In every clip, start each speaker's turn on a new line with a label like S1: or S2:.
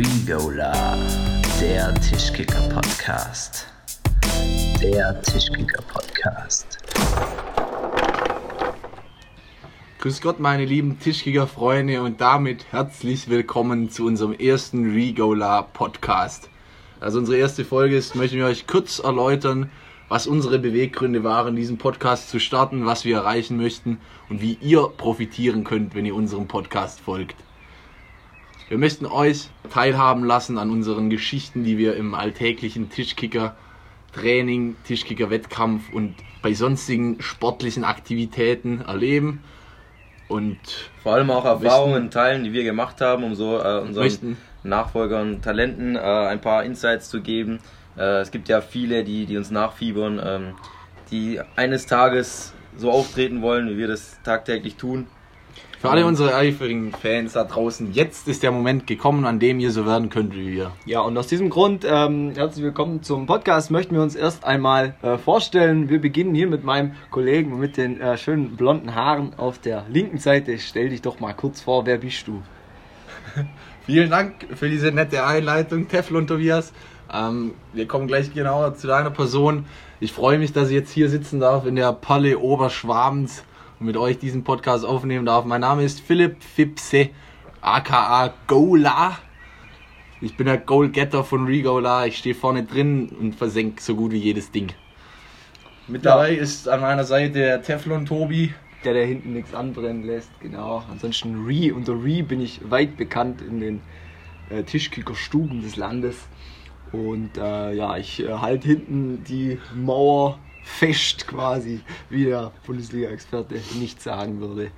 S1: Regola, der Tischkicker-Podcast. Der Tischkicker-Podcast.
S2: Grüß Gott, meine lieben Tischkicker-Freunde und damit herzlich willkommen zu unserem ersten Regola Podcast. Also unsere erste Folge ist, möchten wir euch kurz erläutern, was unsere Beweggründe waren, diesen Podcast zu starten, was wir erreichen möchten und wie ihr profitieren könnt, wenn ihr unserem Podcast folgt. Wir möchten euch teilhaben lassen an unseren Geschichten, die wir im alltäglichen Tischkicker Training, Tischkicker Wettkampf und bei sonstigen sportlichen Aktivitäten erleben und
S3: vor allem auch Erfahrungen teilen, die wir gemacht haben, um so äh, unseren
S2: möchten
S3: Nachfolgern, Talenten äh, ein paar Insights zu geben. Äh, es gibt ja viele, die, die uns nachfiebern, ähm, die eines Tages so auftreten wollen, wie wir das tagtäglich tun.
S2: Für alle unsere eifrigen Fans da draußen, jetzt ist der Moment gekommen, an dem ihr so werden könnt wie wir.
S4: Ja, und aus diesem Grund, ähm, herzlich willkommen zum Podcast, möchten wir uns erst einmal äh, vorstellen. Wir beginnen hier mit meinem Kollegen mit den äh, schönen blonden Haaren auf der linken Seite. Stell dich doch mal kurz vor, wer bist du?
S2: Vielen Dank für diese nette Einleitung, Teflon Tobias. Ähm, wir kommen gleich genauer zu deiner Person. Ich freue mich, dass ich jetzt hier sitzen darf in der Palle Oberschwabens und mit euch diesen Podcast aufnehmen darf. Mein Name ist Philipp Fipse, aka Gola. Ich bin der Goalgetter von Regola. Ich stehe vorne drin und versenke so gut wie jedes Ding. Mit dabei ist an meiner Seite der Teflon Tobi.
S4: Der, der hinten nichts anbrennen lässt, genau. Ansonsten Re, unter Re bin ich weit bekannt in den äh, Tischkicker-Stuben des Landes. Und äh, ja, ich äh, halte hinten die Mauer fest quasi, wie der Bundesliga-Experte nicht sagen würde.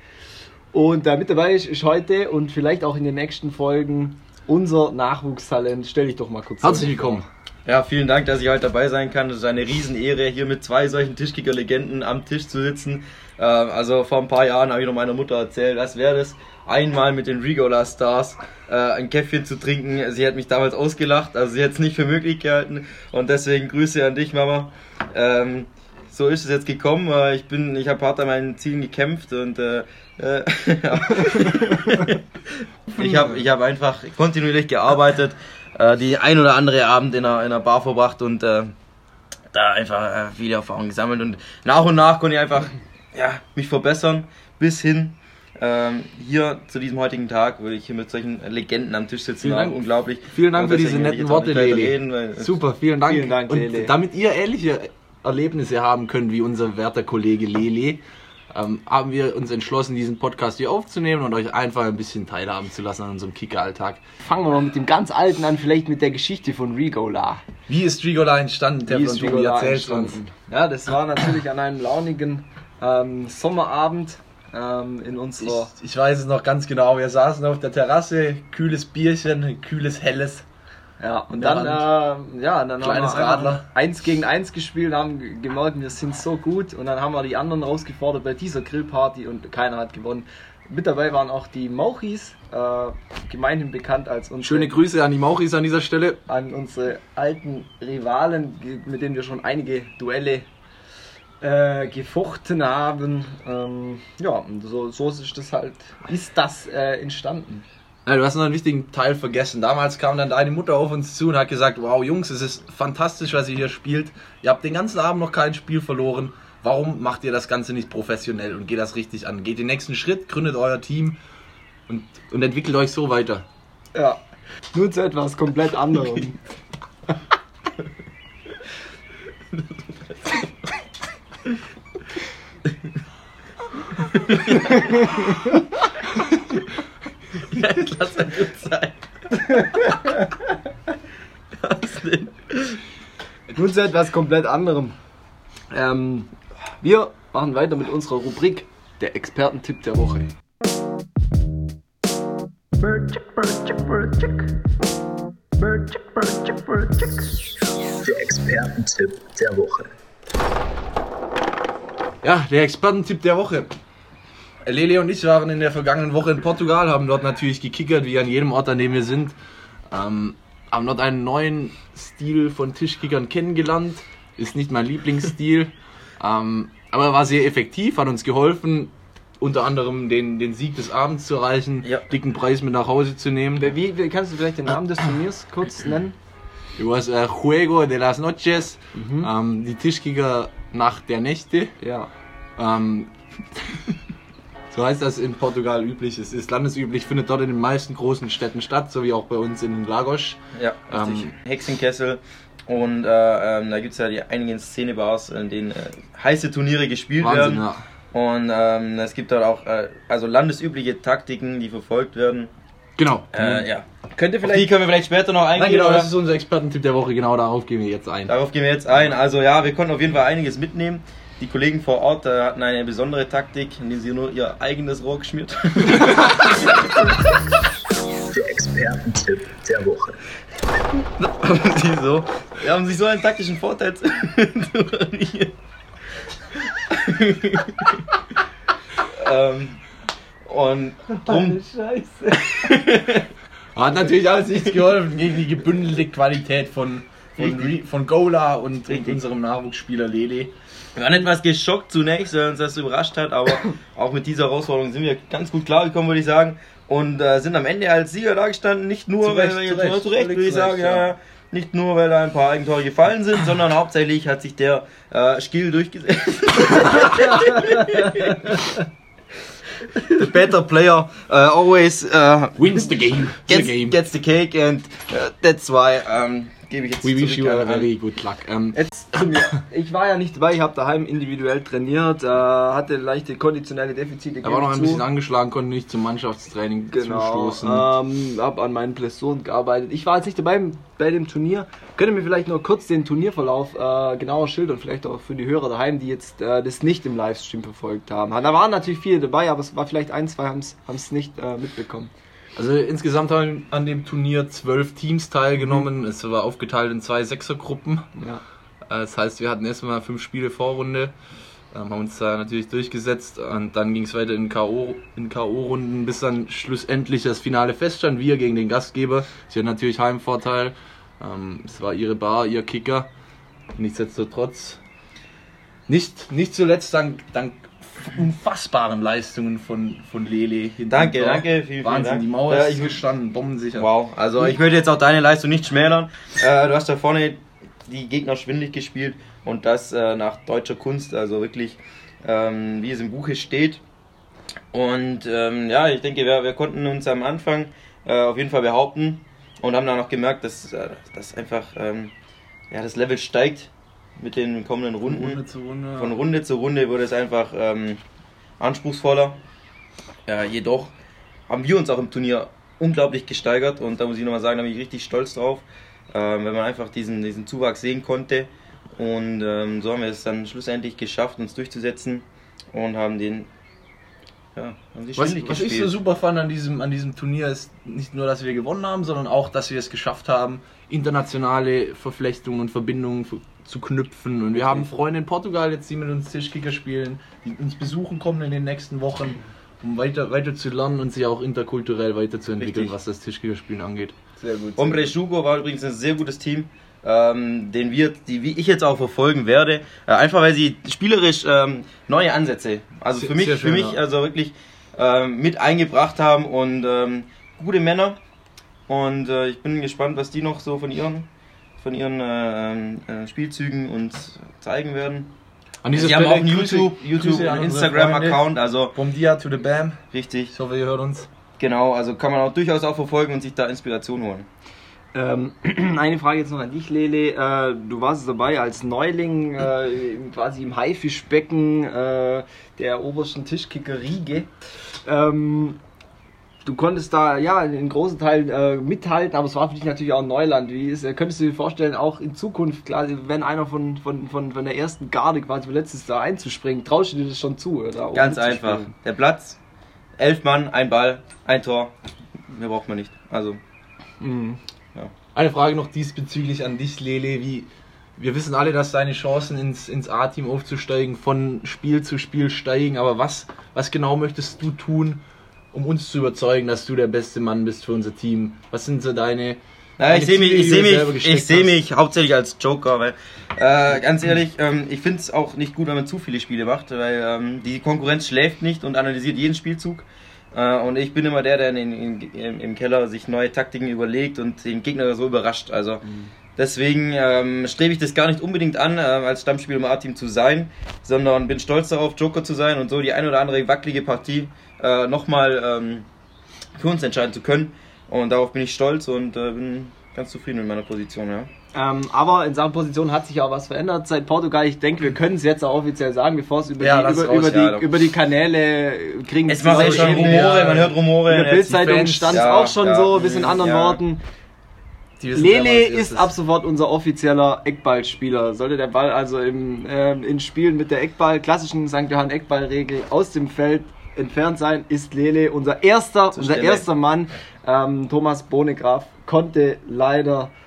S4: Und äh, mit dabei ist, ist heute und vielleicht auch in den nächsten Folgen unser Nachwuchstalent. Stell dich doch mal kurz
S2: Herzlich willkommen.
S3: Ja, vielen Dank, dass ich heute dabei sein kann. Es ist eine Riesenehre, hier mit zwei solchen Tischkicker-Legenden am Tisch zu sitzen. Äh, also vor ein paar Jahren habe ich noch meiner Mutter erzählt, was wäre das, einmal mit den Regola Stars äh, ein Käffchen zu trinken. Sie hat mich damals ausgelacht, also sie hat es nicht für möglich gehalten. Und deswegen Grüße an dich, Mama. Ähm, so ist es jetzt gekommen. Äh, Ich bin, ich habe hart an meinen Zielen gekämpft und äh, äh, ich habe ich hab einfach kontinuierlich gearbeitet, äh, die ein oder andere Abend in einer, in einer Bar verbracht und äh, da einfach äh, viele Erfahrungen gesammelt und nach und nach konnte ich einfach ja, mich verbessern bis hin ähm, hier zu diesem heutigen Tag, würde ich hier mit solchen Legenden am Tisch sitzen.
S2: Vielen Dank.
S3: Unglaublich.
S2: Vielen Dank für diese netten Worte, Leli.
S3: reden,
S2: Super, vielen Dank.
S4: Vielen Dank,
S2: Und
S4: Lele.
S2: damit ihr ähnliche Erlebnisse haben könnt wie unser werter Kollege Lele, ähm, haben wir uns entschlossen, diesen Podcast hier aufzunehmen und euch einfach ein bisschen teilhaben zu lassen an unserem Kicker-Alltag.
S4: Fangen wir mal mit dem ganz alten an, vielleicht mit der Geschichte von Regola.
S2: Wie ist Rigola entstanden?
S4: Wie
S2: Teflon
S4: ist Regola
S2: erzähl's uns.
S4: entstanden? Ja, das war natürlich an einem launigen ähm, Sommerabend ähm, in
S2: Ich,
S4: unserer
S2: ich weiß es noch ganz genau. Wir saßen auf der Terrasse, kühles Bierchen, kühles Helles.
S4: Ja, und dann, äh, ja, dann
S2: Kleines
S4: haben wir
S2: Radler.
S4: eins gegen eins gespielt, haben gemerkt, wir sind so gut und dann haben wir die anderen rausgefordert bei dieser Grillparty und keiner hat gewonnen. Mit dabei waren auch die Mauchis, äh, gemeinhin bekannt als unsere,
S2: Schöne Grüße an die Mauchis an dieser Stelle.
S4: an unsere alten Rivalen, mit denen wir schon einige Duelle äh, gefochten haben. Ähm, ja, und so, so ist das halt, ist das äh, entstanden.
S2: Ja, du hast noch einen wichtigen Teil vergessen. Damals kam dann deine Mutter auf uns zu und hat gesagt, wow Jungs, es ist fantastisch, was ihr hier spielt. Ihr habt den ganzen Abend noch kein Spiel verloren. Warum macht ihr das Ganze nicht professionell und geht das richtig an? Geht den nächsten Schritt, gründet euer Team und, und entwickelt euch so weiter.
S4: Ja, nun zu etwas komplett anderem.
S3: Lass mal gut sein. Was denn?
S4: Nun zu etwas komplett anderem. Ähm, wir machen weiter mit unserer Rubrik der Expertentipp der Woche.
S1: Der Expertentipp der Woche.
S2: Ja, der Expertentipp der Woche. Lele und ich waren in der vergangenen Woche in Portugal, haben dort natürlich gekickert, wie an jedem Ort, an dem wir sind. Ähm, haben dort einen neuen Stil von Tischkickern kennengelernt. Ist nicht mein Lieblingsstil, ähm, aber er war sehr effektiv, hat uns geholfen, unter anderem den, den Sieg des Abends zu erreichen,
S3: Ja.
S2: dicken Preis mit nach Hause zu nehmen.
S4: Wie, wie kannst du vielleicht den Namen des Turniers kurz nennen?
S2: It was a Juego de las Noches, ähm, die Tischkicker Nacht der Nächte.
S4: Ja.
S2: So heißt das in Portugal üblich. Es ist landesüblich, findet dort in den meisten großen Städten statt, so wie auch bei uns in Lagos.
S3: Ja, richtig.
S2: Ähm,
S3: Hexenkessel. Und äh, ähm, da gibt es ja die einigen Szenebars, in denen äh, heiße Turniere gespielt
S2: Wahnsinn,
S3: werden.
S2: ja.
S3: Und ähm, es gibt dort auch äh, also landesübliche Taktiken, die verfolgt werden.
S2: Genau.
S3: Äh, ja.
S4: Könnte
S3: Auf die können wir vielleicht später noch
S2: Nein,
S3: eingehen.
S2: genau,
S3: oder?
S2: das ist unser Expertentipp der Woche. Genau darauf gehen wir jetzt ein.
S3: Darauf gehen wir jetzt ein. Also ja, wir konnten auf jeden Fall einiges mitnehmen. Die Kollegen vor Ort äh, hatten eine besondere Taktik, indem sie nur ihr eigenes Rohr geschmiert haben.
S1: Der Expertentipp der Woche.
S3: die so, die haben sich so einen taktischen Vorteil zu ähm, und drum,
S2: Hat natürlich alles nichts geholfen gegen die gebündelte Qualität von, von, von Gola und, und unserem Nachwuchsspieler Lele.
S3: wir waren etwas geschockt zunächst, weil uns das überrascht hat, aber auch mit dieser Herausforderung sind wir ganz gut klargekommen, würde ich sagen. Und äh, sind am Ende als Sieger dagestanden, nicht nur,
S2: Zu
S3: weil wir
S2: zu
S3: jetzt
S2: Recht,
S3: zu Recht,
S2: völlig
S3: würde ich sagen, ja.
S2: ja.
S3: Nicht nur, weil da ein paar Eigentore gefallen sind, sondern hauptsächlich hat sich der äh, Skill durchgesetzt. the better player uh, always uh,
S2: Wins the game. The
S3: gets,
S2: game.
S3: gets the cake and uh, that's why um, gebe ich jetzt
S2: We wish you a very good luck. Ähm,
S4: Jetzt zu mir. Ich war ja nicht dabei, ich habe daheim individuell trainiert, äh, hatte leichte konditionelle Defizite.
S2: er war noch ein
S4: zu.
S2: bisschen angeschlagen, konnte nicht zum Mannschaftstraining
S4: Genau,
S2: zustoßen.
S4: ähm, habe an meinen Blessuren gearbeitet. Ich war jetzt nicht dabei bei dem Turnier. Könnt ihr mir vielleicht nur kurz den Turnierverlauf äh, genauer schildern, vielleicht auch für die Hörer daheim, die jetzt äh, das nicht im Livestream verfolgt haben. Da waren natürlich viele dabei, aber es war vielleicht ein, zwei haben es nicht äh, mitbekommen.
S2: Also insgesamt haben an dem Turnier zwölf Teams teilgenommen. Es war aufgeteilt in zwei Sechsergruppen.
S4: Ja.
S2: Äh, Das heißt, wir hatten erstmal fünf Spiele Vorrunde, ähm, haben uns da natürlich durchgesetzt und dann ging es weiter in K.O. in K.O.-Runden, bis dann schlussendlich das Finale feststand. Wir gegen den Gastgeber. Sie hatten natürlich Heimvorteil. Ähm, Es war ihre Bar, ihr Kicker. Nichtsdestotrotz nicht, nicht zuletzt dank, dank unfassbaren Leistungen von, von Lele.
S3: Danke,
S2: Tor.
S3: danke, vielen, vielen
S2: Wahnsinn,
S3: Dank.
S2: die Mauer
S3: Ja,
S2: ist
S3: ich-
S2: gestanden, bombensicher.
S3: Wow, also ich würde jetzt auch deine Leistung nicht schmälern. Äh, du hast da vorne die Gegner schwindlig gespielt und das äh, nach deutscher Kunst, also wirklich ähm, wie es im Buche steht. Und ähm, ja, ich denke, wir, wir konnten uns am Anfang äh, auf jeden Fall behaupten und haben dann auch gemerkt, dass, äh, dass einfach ähm, ja, das Level steigt mit den kommenden Runden.
S2: Runde zu Runde.
S3: Von Runde zu Runde wurde es einfach ähm, anspruchsvoller. Ja, jedoch haben wir uns auch im Turnier unglaublich gesteigert und da muss ich nochmal sagen, da bin ich richtig stolz drauf, ähm, wenn man einfach diesen, diesen Zuwachs sehen konnte. Und ähm, so haben wir es dann schlussendlich geschafft, uns durchzusetzen und haben den ja,
S2: Was, was ich so super fand an diesem, an diesem Turnier ist nicht nur, dass wir gewonnen haben, sondern auch, dass wir es geschafft haben, internationale Verflechtungen und Verbindungen zu knüpfen. Und wir haben Freunde in Portugal jetzt, die mit uns Tischkicker spielen, die uns besuchen kommen in den nächsten Wochen, um weiter, weiter zu lernen und sich auch interkulturell weiterzuentwickeln,
S3: Richtig.
S2: was das Tischkickerspielen angeht.
S4: Sehr gut.
S3: Hombre Jugo war übrigens ein sehr gutes Team, ähm, den wir, die wie ich jetzt auch verfolgen werde. Äh, einfach weil sie spielerisch ähm, neue Ansätze, also
S2: Sehr-
S3: für mich,
S2: schön,
S3: für mich
S2: ja.
S3: also wirklich ähm, mit eingebracht haben und ähm, gute Männer. Und äh, ich bin gespannt, was die noch so von ihren, von ihren äh, ähm, äh, Spielzügen uns zeigen werden.
S2: An dieser
S3: Sie haben auch
S2: Stelle
S3: einen YouTube, YouTube und Instagram-Account, also.
S2: Vom Dia to the Bam.
S3: richtig,
S2: Ich hoffe, ihr hört uns.
S3: genau, also kann man auch durchaus auch verfolgen und sich da Inspiration holen.
S4: Ähm, eine Frage jetzt noch an dich, Lele. Äh, du warst dabei als Neuling äh, quasi im Haifischbecken äh, der obersten Tischkicker Riege. Ähm, du konntest da ja in großen Teilen äh, mithalten, aber es war für dich natürlich auch Neuland. Wie ist, äh, könntest du dir vorstellen, auch in Zukunft, klar, wenn einer von, von, von, von der ersten Garde quasi letztes da einzuspringen, traust du dir das schon zu? Oder?
S3: Ganz einfach. Der Platz, elf Mann, ein Ball, ein Tor. Mehr braucht man nicht. Also,
S4: Mhm.
S2: Eine Frage noch diesbezüglich an dich, Lele. Wie, wir wissen alle, dass deine Chancen ins, ins A-Team aufzusteigen von Spiel zu Spiel steigen, aber was, was genau möchtest du tun, um uns zu überzeugen, dass du der beste Mann bist für unser Team? Was sind so deine,
S3: Ja, ich sehe mich, ich sehe mich, ich sehe mich hauptsächlich als Joker, weil äh, ganz ehrlich, ähm, ich finde es auch nicht gut, wenn man zu viele Spiele macht, weil ähm, die Konkurrenz schläft nicht und analysiert jeden Spielzug. Äh, und ich bin immer der, der in, in, in, im Keller sich neue Taktiken überlegt und den Gegner so überrascht. Also deswegen ähm, strebe ich das gar nicht unbedingt an, äh, als Stammspieler im A-Team zu sein, sondern bin stolz darauf, Joker zu sein und so die ein oder andere wackelige Partie äh, nochmal ähm, für uns entscheiden zu können. Und darauf bin ich stolz und äh, bin ganz zufrieden mit meiner Position, ja.
S4: Ähm, aber in Sachen Position hat sich auch was verändert seit Portugal. Ich denke, wir können es jetzt auch offiziell sagen, bevor es über,
S3: Ja,
S4: die, über,
S3: raus,
S4: über,
S3: ja,
S4: die, über die Kanäle kriegen.
S3: Wir
S4: Social
S3: schon Rumore, man hört Rumore.
S4: In der Bildzeitung stand es
S3: ja,
S4: auch schon
S3: ja,
S4: so, ein bisschen anderen
S3: ja.
S4: Worten. Lele
S2: was
S4: ist ab sofort unser offizieller Eckballspieler. Sollte der Ball also im, ähm, in Spielen mit der Eckball, klassischen St. Johann Eckballregel aus dem Feld entfernt sein, ist Lele unser erster, unser
S3: Stelle.
S4: erster Mann. Ähm, Thomas Bonegraf konnte leider äh,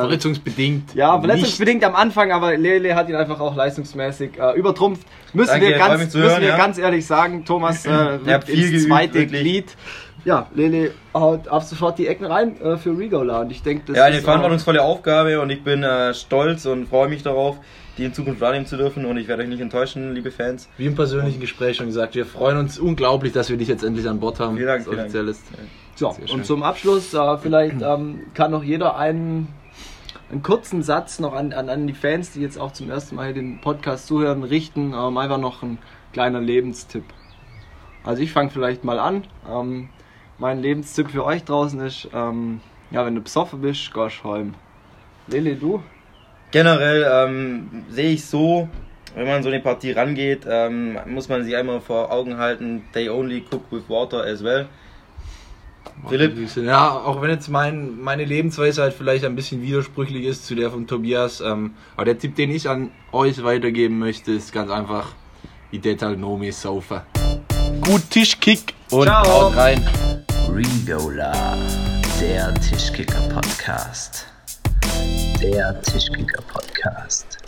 S2: Verletzungsbedingt.
S4: ja,
S2: nicht.
S4: verletzungsbedingt am Anfang, aber Lele hat ihn einfach auch leistungsmäßig äh, übertrumpft. Müssen
S3: Danke,
S4: wir, ganz, müssen
S3: hören,
S4: wir
S3: ja.
S4: ganz ehrlich sagen, Thomas äh,
S3: habt
S4: rückt
S3: viel
S4: ins
S3: geübt,
S4: zweite
S3: wirklich.
S4: Glied. Ja, Lele haut ab sofort die Ecken rein äh, für Rigola und ich denke, das
S3: Ja, eine
S4: ist auch-
S3: verantwortungsvolle Aufgabe und ich bin äh, stolz und freue mich darauf, die in Zukunft wahrnehmen zu dürfen und ich werde euch nicht enttäuschen, liebe Fans.
S2: Wie im persönlichen Gespräch schon gesagt, wir freuen uns unglaublich, dass wir dich jetzt endlich an Bord haben.
S3: Vielen Dank,
S2: Das
S3: vielen Dank.
S2: offiziell ist.
S4: So, und zum Abschluss, äh, vielleicht ähm, kann noch jeder einen, einen kurzen Satz noch an, an, an die Fans, die jetzt auch zum ersten Mal hier den Podcast zuhören, richten. Ähm, einfach noch ein kleiner Lebenstipp. Also ich fange vielleicht mal an. Ähm, mein Lebenstipp für euch draußen ist, ähm, ja, wenn du besoffen bist, gehst heim. Lele, du?
S3: Generell ähm, sehe ich so, wenn man so eine Partie rangeht, ähm, muss man sich einmal vor Augen halten, they only cook with water as well. Philipp?
S2: Ja, auch wenn jetzt mein, meine Lebensweise halt vielleicht ein bisschen widersprüchlich ist zu der von Tobias, ähm, aber der Tipp, den ich an euch weitergeben möchte, ist ganz einfach, Idetal Nomi Sofa. Gut Tischkick und
S4: Ciao.
S2: haut rein.
S1: Regola, der Tischkicker Podcast. Der Tischkicker Podcast.